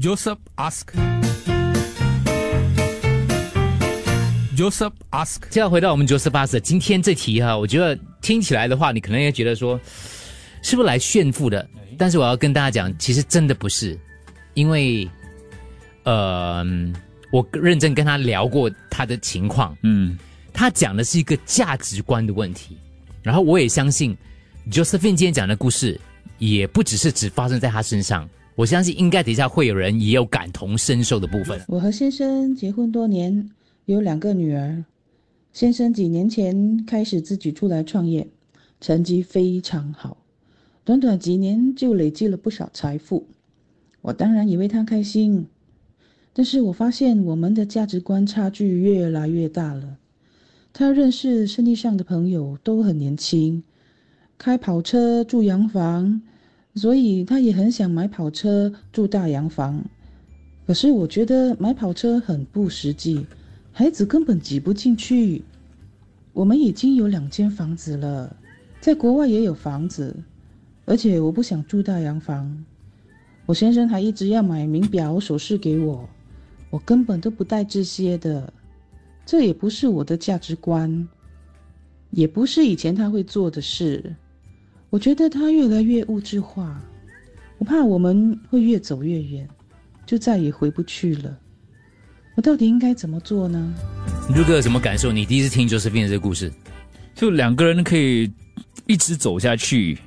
Joseph ask. Joseph ask. 就要回到我们 Joseph Ask 今天这题哈、我觉得听起来的话，你可能也觉得说，是不是来炫富的？但是我要跟大家讲，其实真的不是，因为，呃，我认真跟他聊过他的情况，嗯，他讲的是一个价值观的问题，然后我也相信 Josephine 今天讲的故事，也不只是只发生在他身上，我相信应该底下会有人也有感同身受的部分。我和先生结婚多年，有两个女儿。先生几年前开始自己出来创业，成绩非常好，短短几年就累积了不少财富。我当然也为他开心，但是我发现我们的价值观差距越来越大了。他认识生意上的朋友都很年轻，开跑车住洋房，所以他也很想买跑车住大洋房。可是我觉得买跑车很不实际，孩子根本挤不进去。我们已经有两间房子了，在国外也有房子，而且我不想住大洋房。我先生还一直要买名表、首饰给我，我根本都不带这些的，这也不是我的价值观，也不是以前他会做的事。我觉得他越来越物质化，我怕我们会越走越远，就再也回不去了。我到底应该怎么做呢？如哥有什么感受？你第一次听 Josephine 的这个故事，就两个人可以一直走下去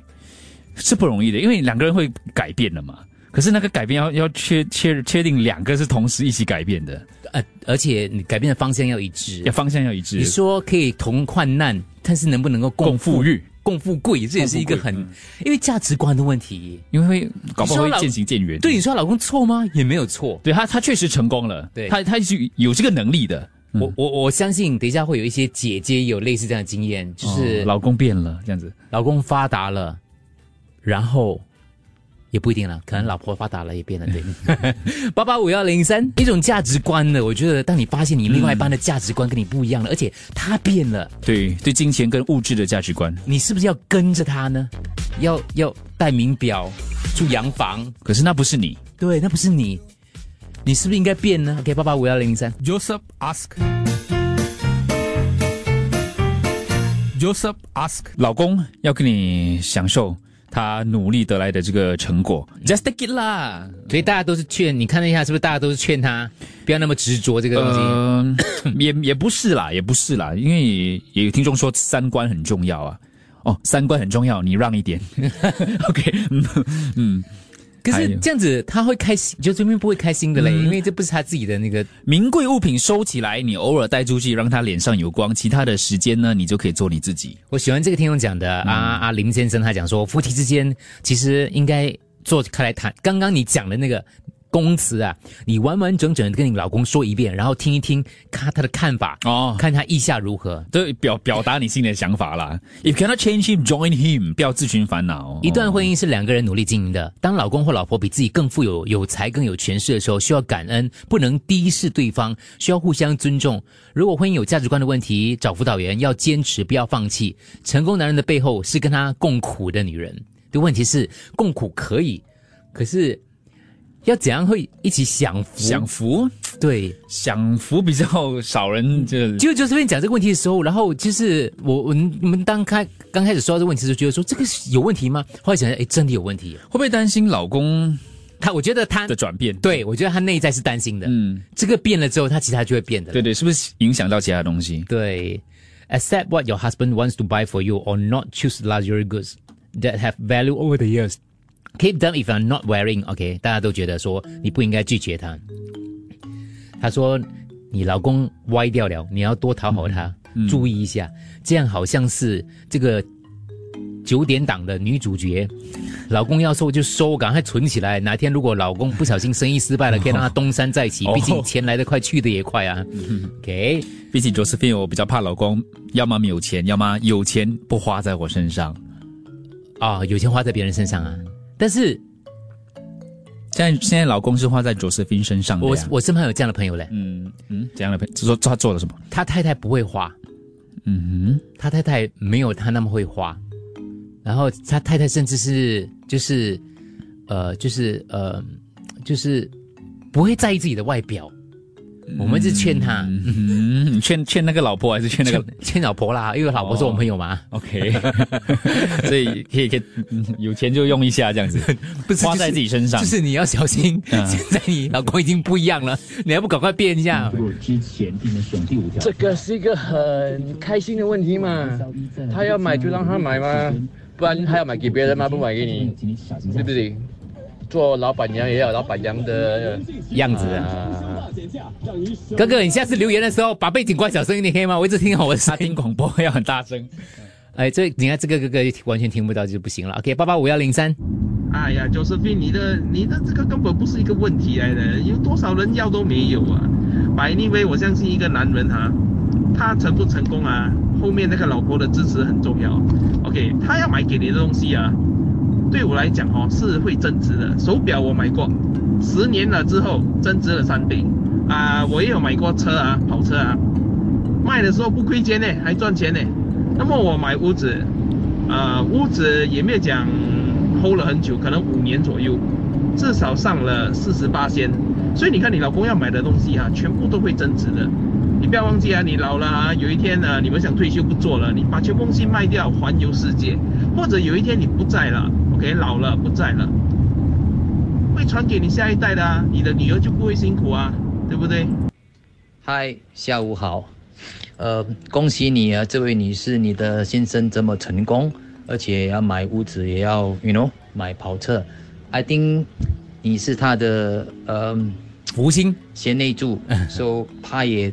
是不容易的，因为两个人会改变的嘛。可是那个改变要要确确确定两个是同时一起改变的，呃，而且你改变的方向要一致要。方向要一致。你说可以同患难，但是能不能够共共富裕，共富贵，这也是一个很，因为价值观的问题。因为会搞不好会渐行渐远。对你说她老公错吗？也没有错。对他，他确实成功了。对他他是有这个能力的。我我我相信，等一下会有一些姐姐有类似这样的经验，就是哦老公变了这样子。老公发达了，然后也不一定了，可能老婆发达了也变了，对。八八五幺零三，一种价值观的，我觉得当你发现你另外一半的价值观跟你不一样了，而且他变了，对对，金钱跟物质的价值观。你是不是要跟着他呢？要要戴名表，住洋房？可是那不是你，对，那不是你，你是不是应该变呢？OK，八八五幺零三。Joseph ask. Joseph ask. 老公要跟你享受他努力得来的这个成果，just take it 啦。所以大家都是劝你看一下，是不是大家都是劝他不要那么执着这个东西？呃，也也不是啦，也不是啦，因为也也有听众说三观很重要啊。哦，三观很重要，你让一点。OK，嗯嗯，可是这样子他会开心，就这边不会开心的嘞，嗯因为这不是他自己的那个。名贵物品收起来，你偶尔带出去，让他脸上有光，其他的时间呢，你就可以做你自己。我喜欢这个听众讲的，啊啊林先生他讲说，夫妻之间其实应该坐开来谈。刚刚你讲的那个公词啊，你完完整整的跟你老公说一遍，然后听一听看他的看法，哦，看他意下如何。对，表表达你心里的想法啦。If cannot change him, join him，不要自寻烦恼。一段婚姻是两个人努力经营的。当老公或老婆比自己更富有、有才、更有权势的时候，需要感恩，不能低视对方，需要互相尊重。如果婚姻有价值观的问题，找辅导员要坚持，不要放弃。成功男人的背后是跟他共苦的女人。的问题是，共苦可以，可是要怎样会一起享福？享福，对，享福比较少人这就就这边讲这个问题的时候，然后就是我我们我们当开刚开始说到这个问题的时候，觉得说这个有问题吗？后来想想，哎，真的有问题。会不会担心老公他我觉得他的转变？对，我觉得他内在是担心的。嗯，这个变了之后，他其他就会变的。对对，是不是影响到其他东西？对，accept what your husband wants to buy for you, or not choose luxury goods that have value over the years. Keep them if you're not wearing. OK，大家都觉得说你不应该拒绝他。他说你老公歪掉了，你要多讨好他，注意一下。这样好像是这个九点档的女主角，老公要收就收，赶快存起来。哪天如果老公不小心生意失败了，可以让他东山再起。哦毕竟钱来得快，去得也快啊。OK，毕竟 Josephine，我比较怕老公，要么没有钱，要么有钱不花在我身上。啊、有钱花在别人身上啊。但是现在现在老公是花在 Josephine 身上的我呀我身旁有这样的朋友嘞，嗯嗯，这样的朋友？说他做了什么？他太太不会花，嗯哼他太太没有他那么会花，然后他太太甚至是就是呃就是呃就是不会在意自己的外表。我们是劝他，嗯，劝劝那个老婆还是劝那个劝老婆啦，因为老婆是我朋友嘛。OK，所以可以可以嗯有钱就用一下这样子，不是花在自己身上就。是你要小心，嗯 现在你老公已经不一样了，你还不赶快变一下？之前你们选第五条，这个是一个很开心的问题嘛，他要买就让他买嘛，不然他要买给别人吗？不买给你，对不对？做老板娘也要有老板娘的样子啊！啊。哥哥，你下次留言的时候把背景关小声一点可以吗？我一直听好我的声音他听。广播要很大声。哎，这你看这个哥哥完全听不到就不行了。OK，八八五幺零三，哎呀，Josephine，你的你的这个根本不是一个问题来的，有多少人要都没有啊。百逆威，我相信一个男人哈、他成不成功啊，后面那个老婆的支持很重要。OK，他要买给你的东西啊，对我来讲哦是会增值的。手表我买过，十年了之后增值了三倍。啊，我也有买过车啊，跑车啊，卖的时候不亏钱呢，还赚钱呢。那么我买屋子，呃，屋子也没有讲 hold 了很久，可能五年左右，至少上了四十八仙。所以你看，你老公要买的东西啊，全部都会增值的。你不要忘记啊，你老了啊，有一天呢、你们想退休不做了，你把全部东西卖掉，环游世界，或者有一天你不在了，OK，老了不在了，会传给你下一代的啊，你的女儿就不会辛苦啊，对不对？嗨，下午好。呃，恭喜你啊，这位女士，你的先生这么成功，而且要买屋子，也要，you know，买跑车。I think 你是他的呃福星贤内助，so 他也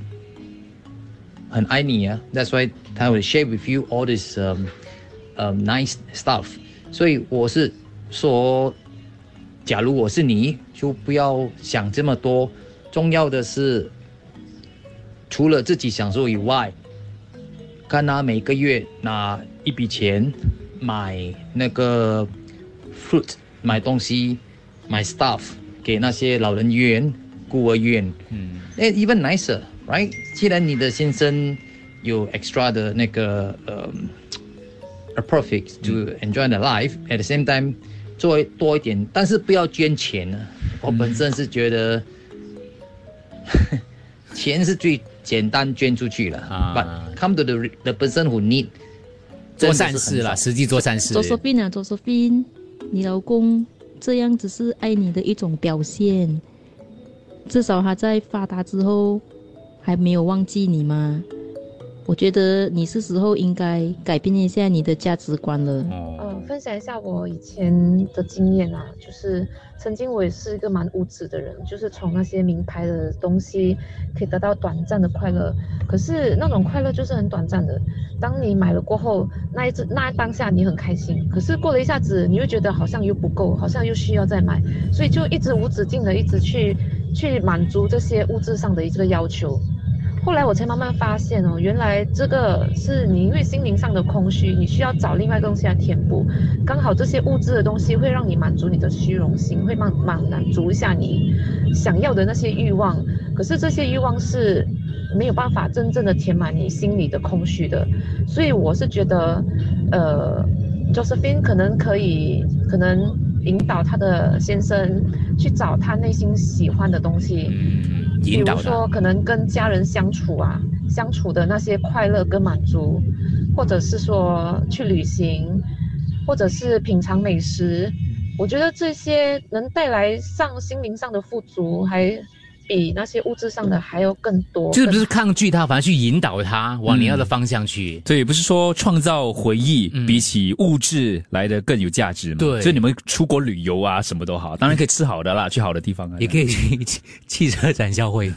很爱你啊。That's why 他会 share with you all this um, um, nice stuff。所以我是说，假如我是你，就不要想这么多，重要的是。除了自己享受以外，看他每个月拿一笔钱买那个 fruit，买东西，买 stuff 给那些老人院、孤儿院。嗯，哎，even nicer，right？既然你的先生有 extra 的那个呃、a profit to enjoy the life，at the same time 做多一点，但是不要捐钱啊。我本身是觉得。钱是最简单捐出去了啊，but come to the the person who need 做善事啦，实际做善事。周索宾啊，周索宾，你老公这样只是爱你的一种表现，至少他在发达之后还没有忘记你吗？我觉得你是时候应该改变一下你的价值观了。哦，呃，分享一下我以前的经验啊，就是曾经我也是一个蛮物质的人，就是从那些名牌的东西可以得到短暂的快乐，可是那种快乐就是很短暂的。当你买了过后，那一次那当下你很开心，可是过了一下子，你又觉得好像又不够，好像又需要再买，所以就一直无止境的一直去去满足这些物质上的一个要求。后来我才慢慢发现哦，原来这个是你因为心灵上的空虚，你需要找另外一个东西来填补。刚好这些物质的东西会让你满足你的虚荣心，会满满满足一下你想要的那些欲望。可是这些欲望是没有办法真正的填满你心里的空虚的。所以我是觉得，呃，Josephine 可能可以，可能引导他的先生去找他内心喜欢的东西。嗯，比引导他如说，可能跟家人相处啊，相处的那些快乐跟满足，或者是说去旅行，或者是品尝美食，我觉得这些能带来上心灵上的富足，还比那些物质上的还要更多。就是不是抗拒他，反而去引导他往你要的方向去。对，不是说创造回忆嗯比起物质来的更有价值嘛？对所以你们出国旅游啊，什么都好，当然可以吃好的啦，去好的地方啊，也可以去汽汽车展销会，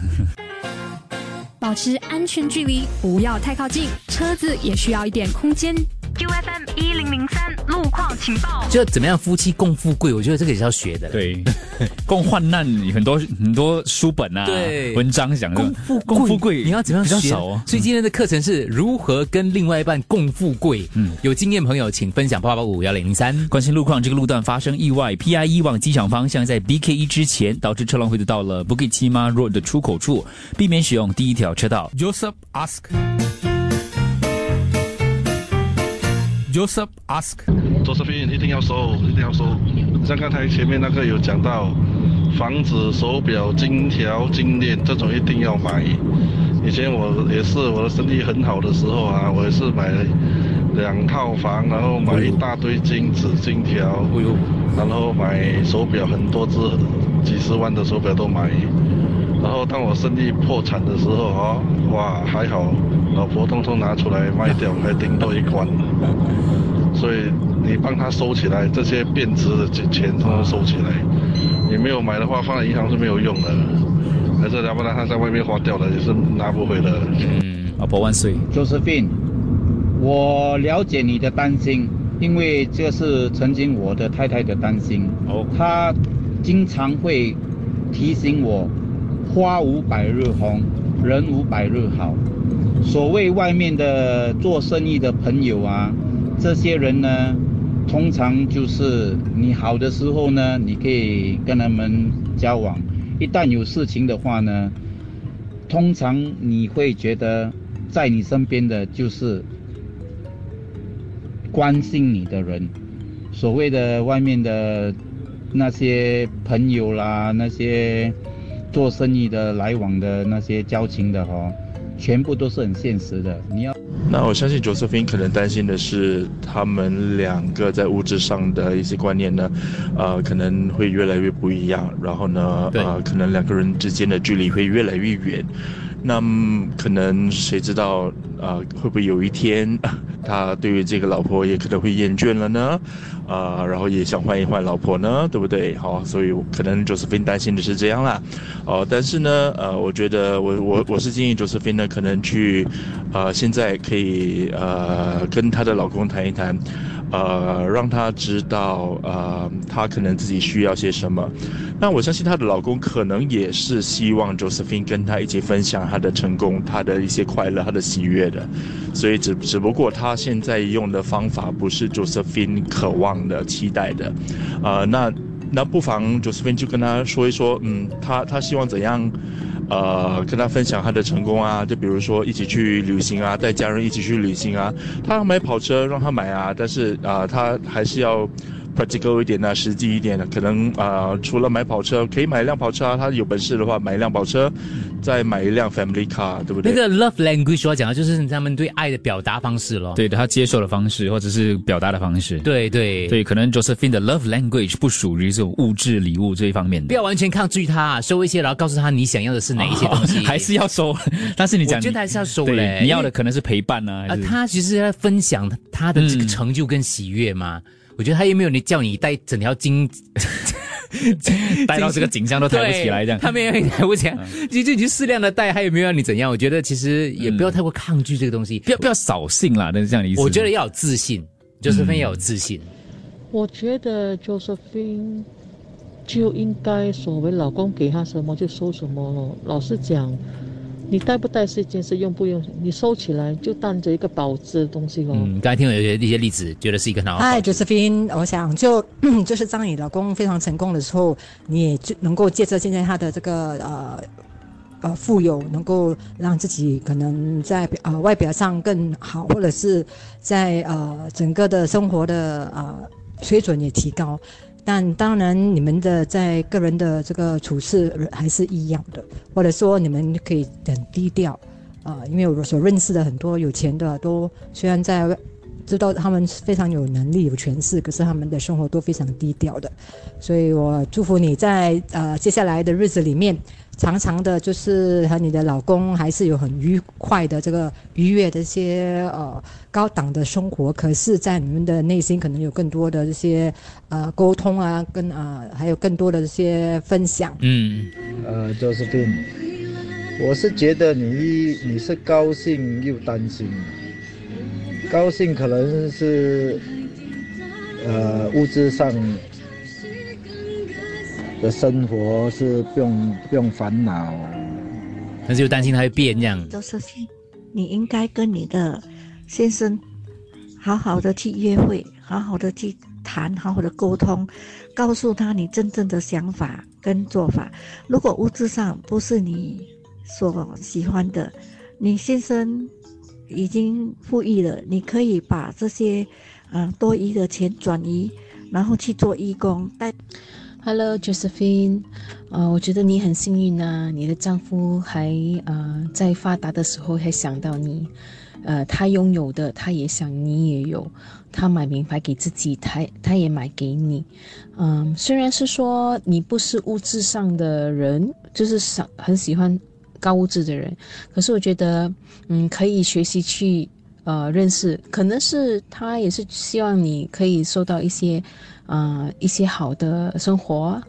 保持安全距离，不要太靠近，车子也需要一点空间。QFM 一零零三路况情报。就怎么样夫妻共富贵，我觉得这个也是要学的。，对，共患难很多很多书本啊，对文章讲的共富贵，共富贵，你要怎么样学比较少哦。所以今天的课程是如何跟另外一半共富贵。嗯嗯，有经验朋友请分享八八五幺零零三。关心路况，这个路段发生意外，PIE 往机场方向在 BK 一之前，导致车辆会走到了 Bukit Timah Road 的出口处，避免使用第一条车道。Joseph ask. Joseph ask. 周视频一定要收，一定要收。像刚才前面那个有讲到，房子、手表、金条、金链这种一定要买。以前我也是我的生意很好的时候啊，我也是买两套房，然后买一大堆金子、金条，然后买手表很多只，几十万的手表都买。然后当我生意破产的时候啊，哇，还好，老婆通通拿出来卖掉，还顶多一关。所以你帮他收起来，这些变值的钱通通收起来。你没有买的话，放在银行是没有用的，还是要不然他在外面花掉了，也是拿不回的。嗯，老婆万岁。Josephine，我了解你的担心，因为这是曾经我的太太的担心。哦，她经常会提醒我，花无百日红，人无百日好。所谓外面的做生意的朋友啊，这些人呢，通常就是你好的时候呢，你可以跟他们交往；一旦有事情的话呢，通常你会觉得在你身边的就是关心你的人。所谓的外面的那些朋友啦，那些做生意的来往的那些交情的哈、哦，全部都是很现实的。你要。那我相信 Josephine 可能担心的是，他们两个在物质上的一些观念呢，呃，可能会越来越不一样，然后呢，呃，可能两个人之间的距离会越来越远。那么可能谁知道，呃，会不会有一天，他对于这个老婆也可能会厌倦了呢？啊、然后也想换一换老婆呢，对不对？好，所以可能卓斯菲担心的是这样啦。哦，但是呢，呃，我觉得我我我是建议卓斯菲呢，可能去，呃，现在可以呃跟她的老公谈一谈，呃，让他知道，呃，她可能自己需要些什么。那我相信她的老公可能也是希望 Josephine 跟他一起分享她的成功、她的一些快乐、她的喜悦的，所以只只不过他现在用的方法不是 Josephine 渴望的、期待的，呃，那那不妨 Josephine 就跟他说一说，嗯，他他希望怎样，呃，跟他分享他的成功啊，就比如说一起去旅行啊，带家人一起去旅行啊，他买跑车让他买啊，但是啊、他还是要。Practical 一点呢，实际一点的，可能啊、呃，除了买跑车，可以买一辆跑车啊。他有本事的话，买一辆跑车，再买一辆 family car，对不对？那个 love language 要讲的就是他们对爱的表达方式咯。对他接受的方式，或者是表达的方式。对对对，可能 Josephine 的 love language 不属于这种物质礼物这一方面的。不要完全抗拒他，收一些，然后告诉他你想要的是哪一些 东西，哦、还是要收。但是你讲，我觉得还是要收嘞。你要的可能是陪伴呢、啊。啊，他其实在分享他的这个成就跟喜悦嘛。嗯我觉得他有没有你叫你带整条金，带到这个景象都抬不起来这样，他没有抬不起来，就就你就适量的带，还有没有让你怎样？我觉得其实也不要太过抗拒这个东西，不要不要扫兴啦，那是这样的意思。我觉得要有自信，就是分要有自信。我觉得 Josephine 就应该所谓老公给她什么就收什么了。老实讲。你带不带是一件事，用不用你收起来就当着一个保值的东西哦。嗯，刚才听了有些一些例子，觉得是一个很好。嗨，Josephine，我想就 就是当你老公非常成功的时候，你也就能够借着现在他的这个呃呃富有，能够让自己可能在呃外表上更好，或者是在呃整个的生活的呃水准也提高。但当然，你们的在个人的这个处事还是一样的，或者说你们可以很低调，啊、因为我所认识的很多有钱的都虽然在知道他们非常有能力、有权势，可是他们的生活都非常低调的，所以我祝福你在呃接下来的日子里面，常常的就是和你的老公还是有很愉快的这个愉悦的一些呃高档的生活，可是，在你们的内心可能有更多的这些呃沟通啊，跟啊、呃、还有更多的这些分享。嗯，呃，Josephine，我是觉得你你是高兴又担心，高兴可能是呃物质上。的生活是不用不用烦恼，但是又担心他会变这样。就是你应该跟你的先生好好的去约会，好好的去谈，好好的沟通，告诉他你真正的想法跟做法。如果物质上不是你所喜欢的，你先生已经富裕了，你可以把这些呃多余的钱转移，然后去做义工。但。Hello Josephine，呃，我觉得你很幸运啊，你的丈夫还呃在发达的时候还想到你，呃，他拥有的他也想你也有，他买名牌给自己，他他也买给你，嗯，虽然是说你不是物质上的人，就是想很喜欢高物质的人，可是我觉得，嗯，可以学习去呃认识，可能是他也是希望你可以受到一些。呃，一些好的生活，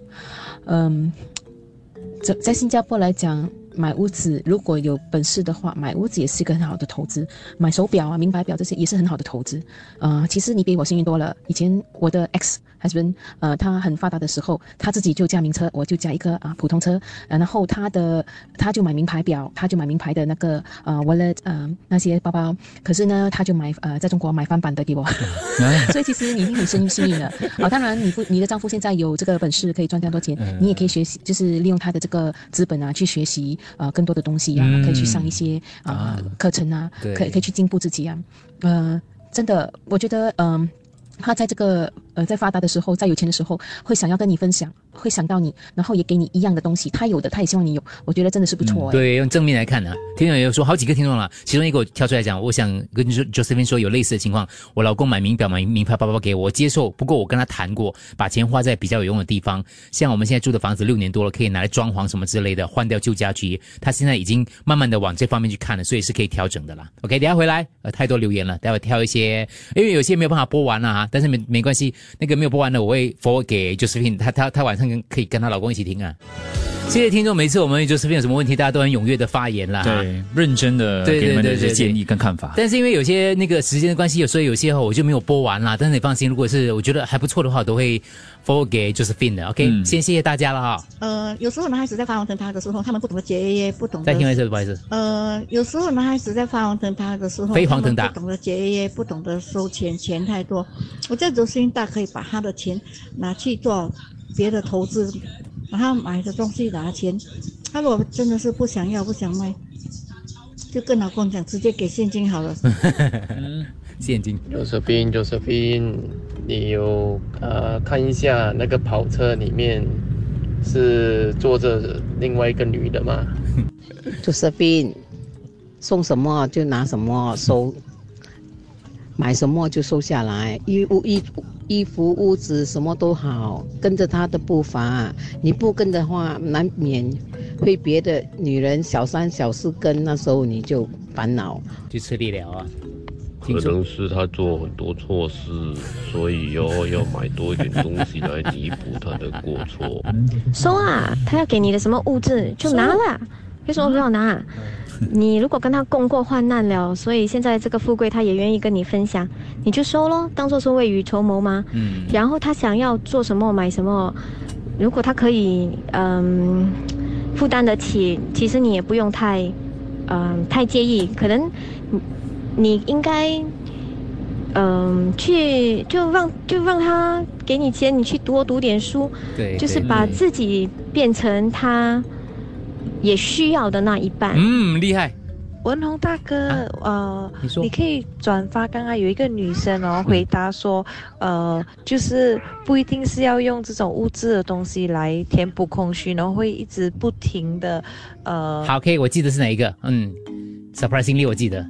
嗯，在在新加坡来讲，买屋子如果有本事的话，买屋子也是一个很好的投资。买手表啊、名牌表这些也是很好的投资。啊，其实你比我幸运多了。以前我的 X。husband，呃，他很发达的时候，他自己就驾名车，我就驾一个啊普通车，然后他的他就买名牌表，他就买名牌的那个呃 wallet，呃那些包包，可是呢，他就买呃在中国买翻版的给我，所以其实你已经很幸运幸运了。啊，当然你夫你的丈夫现在有这个本事可以赚这么多钱，你也可以学习，就是利用他的这个资本啊去学习呃更多的东西呀，可以去上一些啊。课程啊，可以可以去进步自己啊，呃，真的，我觉得嗯。他在这个呃，在发达的时候，在有钱的时候，会想要跟你分享，会想到你，然后也给你一样的东西。他有的，他也希望你有。我觉得真的是不错。对，用正面来看呢。听众也有说，好几个听众了，其中一个我跳出来讲，我想跟 Josephine 说，有类似的情况，我老公买名表、买名牌包包给我，我接受。不过我跟他谈过，把钱花在比较有用的地方，像我们现在住的房子六年多了，可以拿来装潢什么之类的，换掉旧家具。他现在已经慢慢的往这方面去看了，所以是可以调整的啦。OK，等下回来，呃，太多留言了，待会挑一些，因为有些没有办法播完了哈，但是没没关系。那个没有播完的，我会 forward 给 Josephine，她她她晚上可以跟她老公一起听啊。谢谢听众，每次我们 Josephine 有什么问题，大家都很踊跃的发言啦，对，认真的给你们的一些建议跟看法。但是因为有些那个时间的关系，有时候有些我就没有播完啦。但是你放心，如果是我觉得还不错的话，我都会 forward 给 Josephine 的。OK，先谢谢大家了哈。呃，有时候男孩子在发黄灯他的时候，他们不懂得节约，不懂得。再听一次，不好意思。呃，有时候男孩子在发黄灯他的时候，飞黄腾达，不懂得节约，不懂得收钱，钱太多。我在周星大可以把他的钱拿去做别的投资。把他买的东西拿钱，他如果真的是不想要不想卖，就跟老公讲，直接给现金好了。现金。Josephine，Josephine，你有呃看一下那个跑车里面是坐着另外一个女的吗？Josephine，送什么就拿什么收，买什么就收下来，衣物衣。衣服、屋子什么都好，跟着他的步伐。你不跟的话，难免会别的女人小三小四跟，那时候你就烦恼。去吃力了啊！可能是他做很多错事，所以要要买多一点东西来弥补他的过错。收啊！他要给你的什么物质就拿了，为什么不要拿？你如果跟他共过患难了，所以现在这个富贵他也愿意跟你分享，你就收咯，当做是未雨绸缪吗？嗯。然后他想要做什么买什么，如果他可以嗯负担得起，其实你也不用太嗯太介意，可能你应该嗯去就让就让他给你钱，你去多读点书，对，就是把自己变成他。也需要的那一半。嗯，厉害。文宏大哥，呃，你可以转发刚刚有一个女生哦，回答说，呃，就是不一定是要用这种物质的东西来填补空虚，然后会一直不停的，呃。好，可以，我记得是哪一个？嗯，surprisingly，我记得。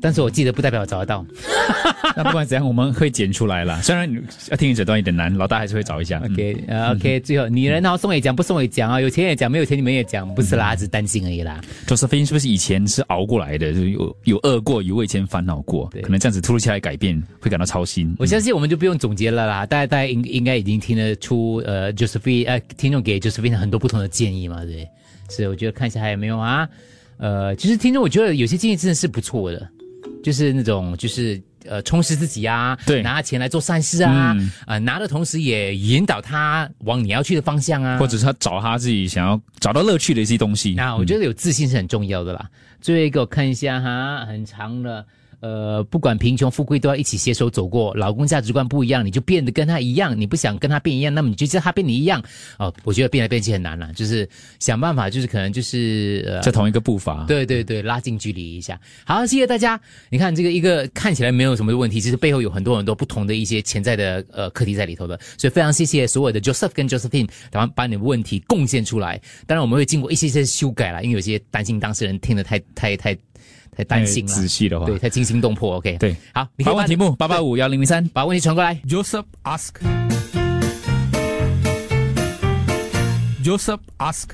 但是我记得不代表我找得到，那不管怎样我们会剪出来了。虽然要听这段有点难，老大还是会找一下。OK，呃，OK，最后女人然后送也讲，不送也讲啊，有钱也讲，没有钱你们也讲，不是啦，只是担心而已啦。就是飞是不是以前是熬过来的，就有有饿过，有为钱烦恼过，可能这样子突如其来改变会感到操心。我相信我们就不用总结了啦，大家大家应应该已经听得出，呃，Josephine，呃，听众给 Josephine 很多不同的建议嘛，对，是，我觉得看一下还有没有啊，呃，其实听众我觉得有些建议真的是不错的。就是那种，就是呃，充实自己啊，对，拿钱来做善事啊，啊，拿的同时也引导他往你要去的方向啊，或者是他找他自己想要找到乐趣的一些东西。那我觉得有自信是很重要的啦。最后一个我看一下哈，很长的，呃，不管贫穷富贵都要一起携手走过。老公价值观不一样，你就变得跟他一样；你不想跟他变一样，那么你就叫他变你一样。哦，我觉得变来变去很难了，就是想办法，就是可能就是呃，在同一个步伐。对对对，拉近距离一下。好，谢谢大家。你看这个一个看起来没有什么问题，其实背后有很多很多不同的一些潜在的呃课题在里头的。所以非常谢谢所有的 Joseph 跟 Josephine，然后把你的问题贡献出来。当然我们会经过一些些修改了，因为有些担心当事人听得太太太。太担心了，仔细的话，对，太惊心动魄。OK，对，好，发问题目八八五幺零零三，把问题传过来。Joseph ask，Joseph ask。